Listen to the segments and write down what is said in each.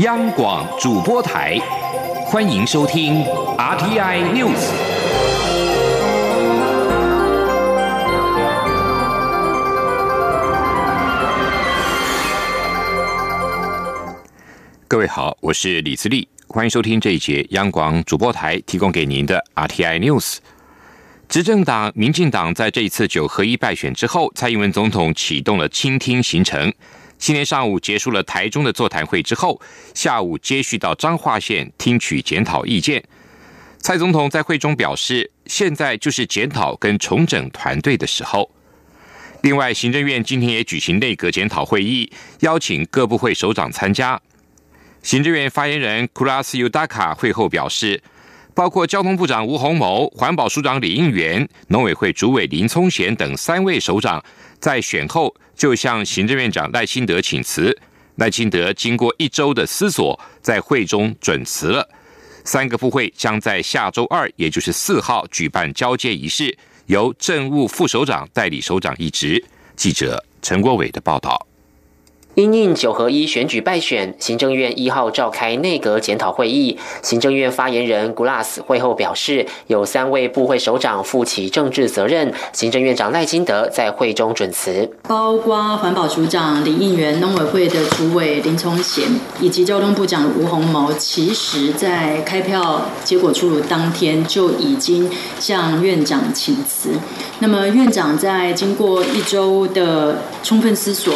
央广主播台，欢迎收听 RTI News。各位好，我是李自立，欢迎收听这一节央广主播台提供给您的 RTI News。执政党民进党在这一次九合一败选之后，蔡英文总统启动了倾听行程。今天上午结束了台中的座谈会之后，下午接续到彰化县听取检讨意见。蔡总统在会中表示，现在就是检讨跟重整团队的时候。另外，行政院今天也举行内阁检讨会议，邀请各部会首长参加。行政院发言人库拉斯尤达卡会后表示。包括交通部长吴鸿谋、环保署长李应元、农委会主委林聪贤等三位首长，在选后就向行政院长赖清德请辞。赖清德经过一周的思索，在会中准辞了。三个部会将在下周二，也就是四号举办交接仪式，由政务副首长代理首长一职。记者陈国伟的报道。因应九合一选举败选，行政院一号召开内阁检讨会议。行政院发言人 Glass 会后表示，有三位部会首长负起政治责任。行政院长赖清德在会中准辞，包括环保署长李应元、农委会的主委林聪贤以及交通部长吴鸿谋，其实在开票结果出炉当天就已经向院长请辞。那么院长在经过一周的充分思索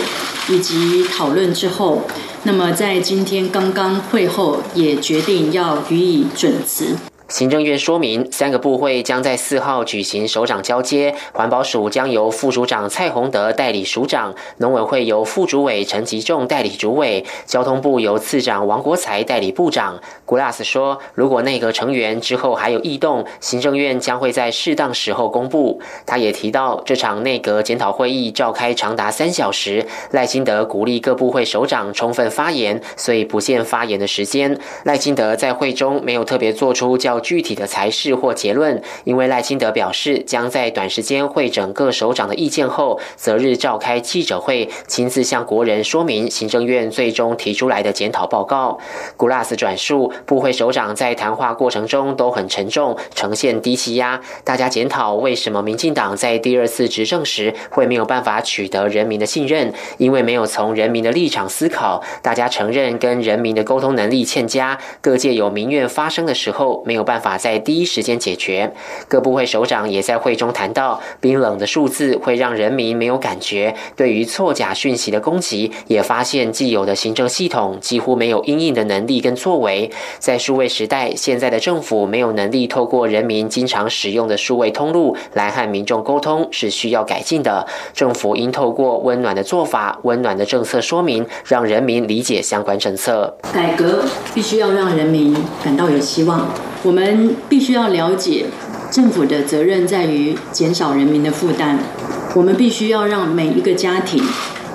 以及讨论之后，那么在今天刚刚会后也决定要予以准辞。行政院说明，三个部会将在四号举行首长交接，环保署将由副署长蔡宏德代理署长，农委会由副主委陈吉仲代理主委，交通部由次长王国才代理部长。古拉斯说，如果内阁成员之后还有异动，行政院将会在适当时候公布。他也提到，这场内阁检讨会议召开长达三小时，赖清德鼓励各部会首长充分发言，所以不限发言的时间。赖清德在会中没有特别做出较。具体的裁示或结论，因为赖清德表示将在短时间会整各首长的意见后，择日召开记者会，亲自向国人说明行政院最终提出来的检讨报告。古拉斯转述，部会首长在谈话过程中都很沉重，呈现低气压。大家检讨为什么民进党在第二次执政时会没有办法取得人民的信任，因为没有从人民的立场思考。大家承认跟人民的沟通能力欠佳，各界有民怨发生的时候没有。办法在第一时间解决。各部会首长也在会中谈到，冰冷的数字会让人民没有感觉。对于错假讯息的攻击，也发现既有的行政系统几乎没有应应的能力跟作为。在数位时代，现在的政府没有能力透过人民经常使用的数位通路来和民众沟通，是需要改进的。政府应透过温暖的做法、温暖的政策说明，让人民理解相关政策。改革必须要让人民感到有希望。我们必须要了解，政府的责任在于减少人民的负担。我们必须要让每一个家庭，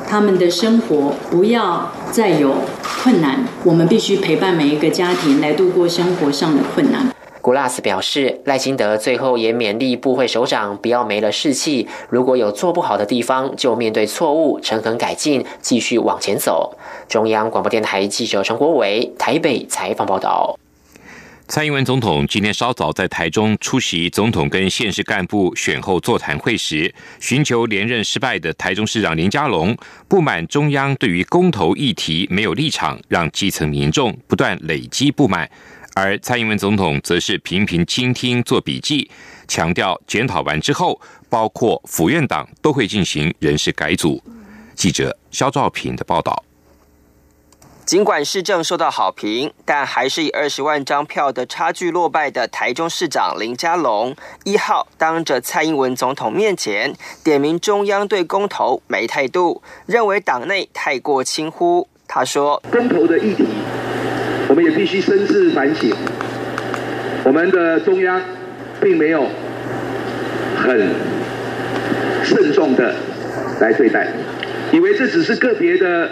他们的生活不要再有困难。我们必须陪伴每一个家庭来度过生活上的困难。古拉斯表示，赖清德最后也勉励部会首长不要没了士气，如果有做不好的地方，就面对错误，诚恳改进，继续往前走。中央广播电台记者陈国伟台北采访报道。蔡英文总统今天稍早在台中出席总统跟县市干部选后座谈会时，寻求连任失败的台中市长林佳龙不满中央对于公投议题没有立场，让基层民众不断累积不满。而蔡英文总统则是频频倾听、做笔记，强调检讨完之后，包括府院党都会进行人事改组。记者肖兆平的报道。尽管市政受到好评，但还是以二十万张票的差距落败的台中市长林佳龙一号，当着蔡英文总统面前点名中央对公投没态度，认为党内太过轻忽。他说：“公投的议题，我们也必须深自反省。我们的中央并没有很慎重的来对待，以为这只是个别的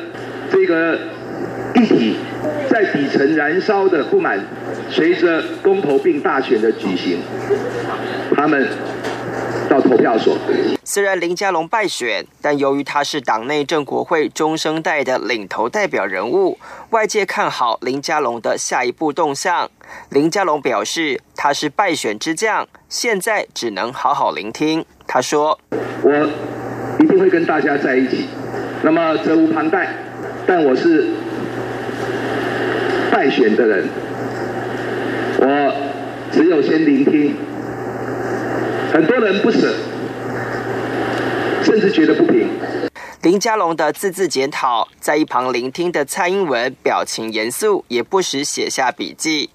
这个。”议题在底层燃烧的不满，随着公投并大选的举行，他们到投票所。虽然林佳龙败选，但由于他是党内政国会中生代的领头代表人物，外界看好林佳龙的下一步动向。林佳龙表示，他是败选之将，现在只能好好聆听。他说：“我一定会跟大家在一起，那么责无旁贷，但我是败选的人，我只有先聆听。很多人不舍。”甚至觉得不平。林佳龙的字字检讨，在一旁聆听的蔡英文表情严肃，也不时写下笔记。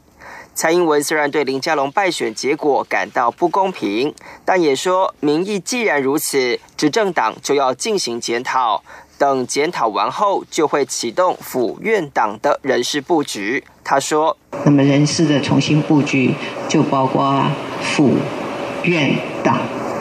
蔡英文虽然对林佳龙败选结果感到不公平，但也说民意既然如此，执政党就要进行检讨。等检讨完后，就会启动府院党的人事布局。他说：“那么人事的重新布局，就包括府院党，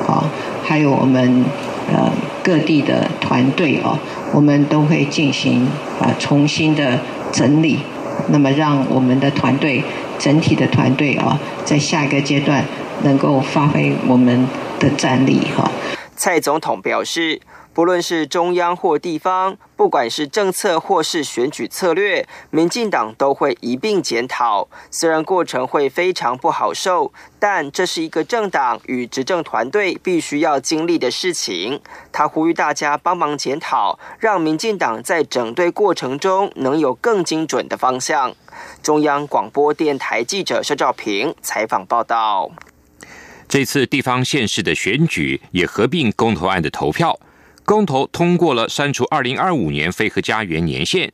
啊，还有我们。”呃，各地的团队哦，我们都会进行啊重新的整理，那么让我们的团队整体的团队啊，在下一个阶段能够发挥我们的战力哈。蔡总统表示。不论是中央或地方，不管是政策或是选举策略，民进党都会一并检讨。虽然过程会非常不好受，但这是一个政党与执政团队必须要经历的事情。他呼吁大家帮忙检讨，让民进党在整队过程中能有更精准的方向。中央广播电台记者肖兆平采访报道。这次地方县市的选举也合并公投案的投票。公投通过了删除二零二五年飞核家园年限，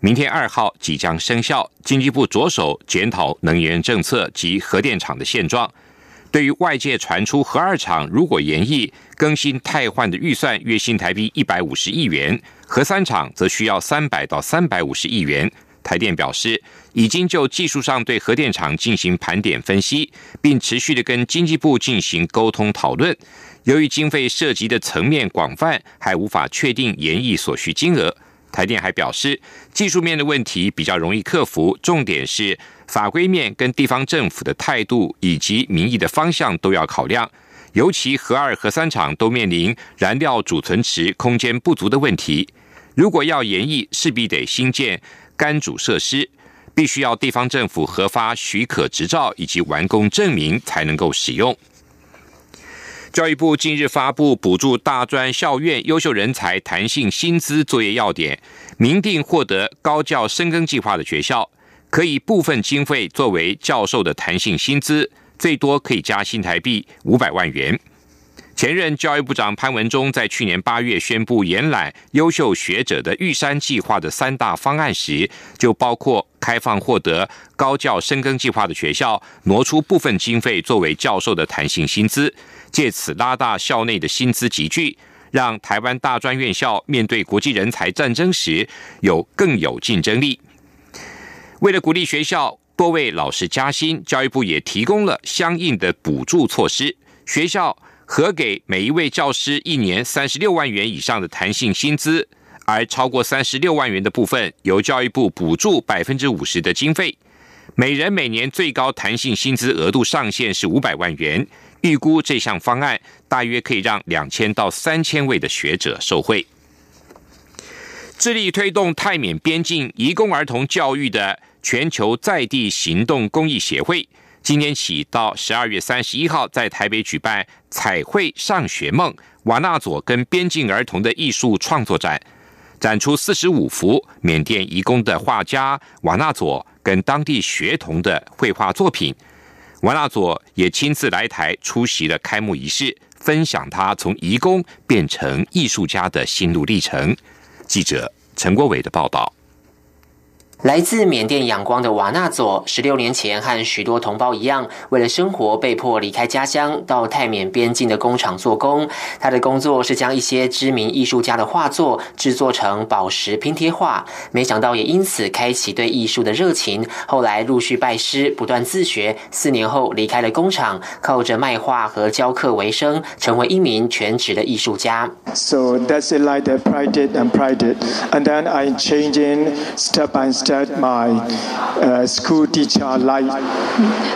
明天二号即将生效。经济部着手检讨能源政策及核电厂的现状。对于外界传出核二厂如果延役更新汰换的预算约新台币一百五十亿元，核三厂则需要三百到三百五十亿元。台电表示，已经就技术上对核电厂进行盘点分析，并持续的跟经济部进行沟通讨论。由于经费涉及的层面广泛，还无法确定研议所需金额。台电还表示，技术面的问题比较容易克服，重点是法规面跟地方政府的态度以及民意的方向都要考量。尤其核二、核三厂都面临燃料储存池空间不足的问题，如果要研议，势必得新建干主设施，必须要地方政府核发许可执照以及完工证明才能够使用。教育部近日发布补助大专校院优秀人才弹性薪资作业要点，明定获得高教深耕计划的学校，可以部分经费作为教授的弹性薪资，最多可以加新台币五百万元。前任教育部长潘文忠在去年八月宣布延揽优秀学者的玉山计划的三大方案时，就包括开放获得高教深耕计划的学校挪出部分经费作为教授的弹性薪资。借此拉大校内的薪资集聚，让台湾大专院校面对国际人才战争时有更有竞争力。为了鼓励学校多为老师加薪，教育部也提供了相应的补助措施。学校核给每一位教师一年三十六万元以上的弹性薪资，而超过三十六万元的部分，由教育部补助百分之五十的经费。每人每年最高弹性薪资额度上限是五百万元。预估这项方案大约可以让两千到三千位的学者受惠。致力推动泰缅边境移工儿童教育的全球在地行动公益协会，今年起到十二月三十一号在台北举办“彩绘上学梦”瓦纳佐跟边境儿童的艺术创作展，展出四十五幅缅甸移工的画家瓦纳佐跟当地学童的绘画作品。瓦纳佐也亲自来台出席了开幕仪式，分享他从移工变成艺术家的心路历程。记者陈国伟的报道。来自缅甸仰光的瓦纳佐，十六年前和许多同胞一样，为了生活被迫离开家乡，到泰缅边境的工厂做工。他的工作是将一些知名艺术家的画作制作成宝石拼贴画，没想到也因此开启对艺术的热情。后来陆续拜师，不断自学。四年后离开了工厂，靠着卖画和教课为生，成为一名全职的艺术家。So that's it, like that, pride it and pride it, and then I changing step by step.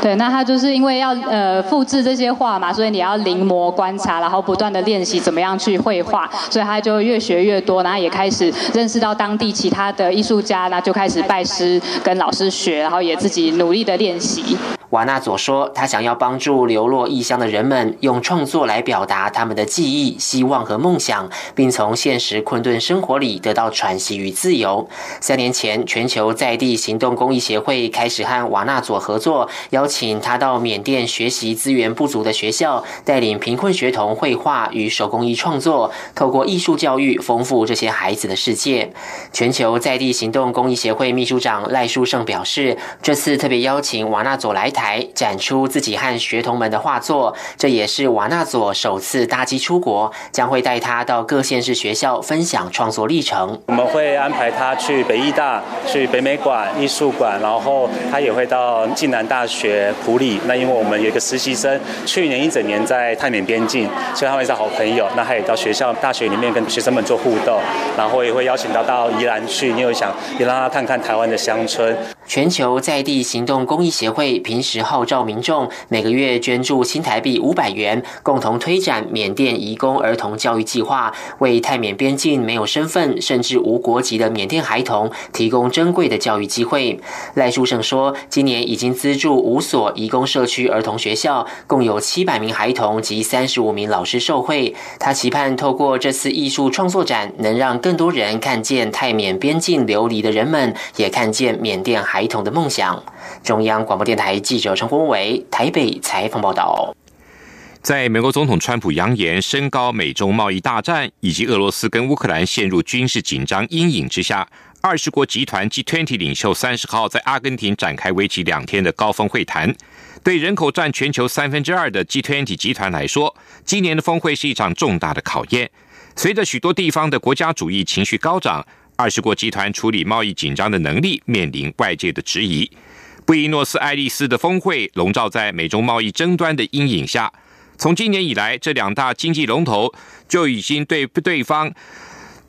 对，那他就是因为要呃复制这些画嘛，所以你要临摹观察，然后不断的练习怎么样去绘画，所以他就越学越多，然后也开始认识到当地其他的艺术家，那就开始拜师跟老师学，然后也自己努力的练习。瓦纳佐说：“他想要帮助流落异乡的人们，用创作来表达他们的记忆、希望和梦想，并从现实困顿生活里得到喘息与自由。”三年前，全球在地行动公益协会开始和瓦纳佐合作，邀请他到缅甸学习资源不足的学校，带领贫困学童绘画与手工艺创作，透过艺术教育丰富这些孩子的世界。全球在地行动公益协会秘书长赖书胜表示：“这次特别邀请瓦纳佐来。”台展出自己和学童们的画作，这也是瓦纳佐首次搭机出国，将会带他到各县市学校分享创作历程。我们会安排他去北艺大、去北美馆艺术馆，然后他也会到暨南大学普里。那因为我们有一个实习生，去年一整年在泰缅边境，所以他们是好朋友。那他也到学校、大学里面跟学生们做互动，然后也会邀请他到宜兰去，因为想也让他看看台湾的乡村。全球在地行动公益协会平时号召民众每个月捐助新台币五百元，共同推展缅甸移工儿童教育计划，为泰缅边境没有身份甚至无国籍的缅甸孩童提供珍贵的教育机会。赖书胜说，今年已经资助五所移工社区儿童学校，共有七百名孩童及三十五名老师受惠。他期盼透过这次艺术创作展，能让更多人看见泰缅边境流离的人们，也看见缅甸孩。孩童的梦想。中央广播电台记者陈国伟台北采访报道。在美国总统川普扬言升高美中贸易大战以及俄罗斯跟乌克兰陷入军事紧张阴影之下，二十国集团 G20 领袖三十号在阿根廷展开为期两天的高峰会谈。对人口占全球三分之二的 G20 集团来说，今年的峰会是一场重大的考验。随着许多地方的国家主义情绪高涨。二十国集团处理贸易紧张的能力面临外界的质疑。布宜诺斯艾利斯的峰会笼罩在美中贸易争端的阴影下。从今年以来，这两大经济龙头就已经对对方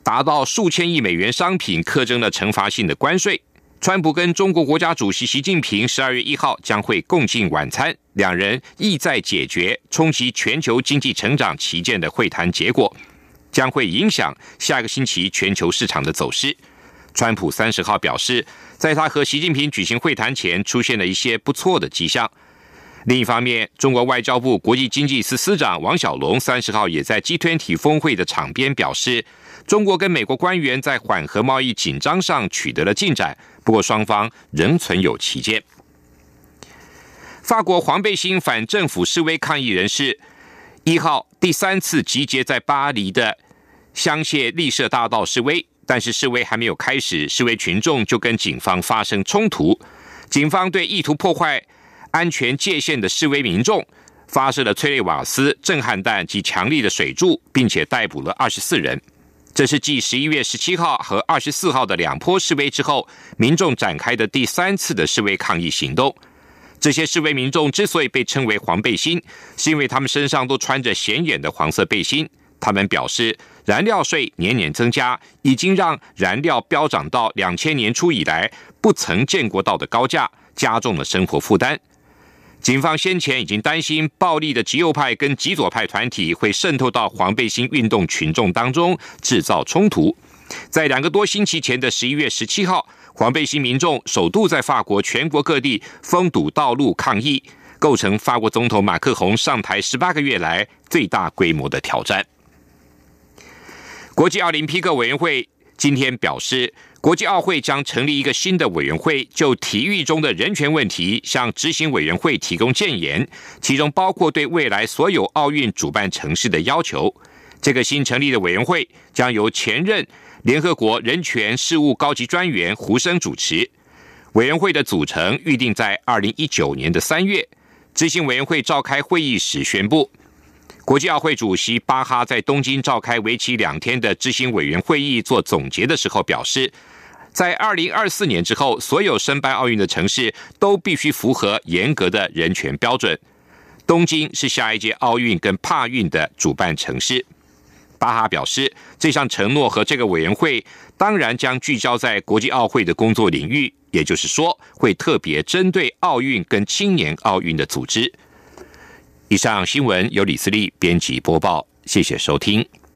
达到数千亿美元商品课征了惩罚性的关税。川普跟中国国家主席习近平十二月一号将会共进晚餐，两人意在解决冲击全球经济成长旗舰的会谈结果。将会影响下个星期全球市场的走势。川普三十号表示，在他和习近平举行会谈前，出现了一些不错的迹象。另一方面，中国外交部国际经济司司长王小龙三十号也在 G20 峰会的场边表示，中国跟美国官员在缓和贸易紧张上取得了进展，不过双方仍存有歧见。法国黄背心反政府示威抗议人士。一号第三次集结在巴黎的香榭丽舍大道示威，但是示威还没有开始，示威群众就跟警方发生冲突。警方对意图破坏安全界限的示威民众发射了催泪瓦斯、震撼弹及强力的水柱，并且逮捕了二十四人。这是继十一月十七号和二十四号的两波示威之后，民众展开的第三次的示威抗议行动。这些示威民众之所以被称为黄背心，是因为他们身上都穿着显眼的黄色背心。他们表示，燃料税年年增加，已经让燃料飙涨到两千年初以来不曾见过到的高价，加重了生活负担。警方先前已经担心暴力的极右派跟极左派团体会渗透到黄背心运动群众当中，制造冲突。在两个多星期前的十一月十七号。黄背心民众首度在法国全国各地封堵道路抗议，构成法国总统马克宏上台十八个月来最大规模的挑战。国际奥林匹克委员会今天表示，国际奥会将成立一个新的委员会，就体育中的人权问题向执行委员会提供建言，其中包括对未来所有奥运主办城市的要求。这个新成立的委员会将由前任。联合国人权事务高级专员胡生主持委员会的组成，预定在二零一九年的三月。执行委员会召开会议时宣布，国际奥会主席巴哈在东京召开为期两天的执行委员会议做总结的时候表示，在二零二四年之后，所有申办奥运的城市都必须符合严格的人权标准。东京是下一届奥运跟帕运的主办城市。巴哈表示，这项承诺和这个委员会当然将聚焦在国际奥会的工作领域，也就是说，会特别针对奥运跟青年奥运的组织。以上新闻由李思利编辑播报，谢谢收听。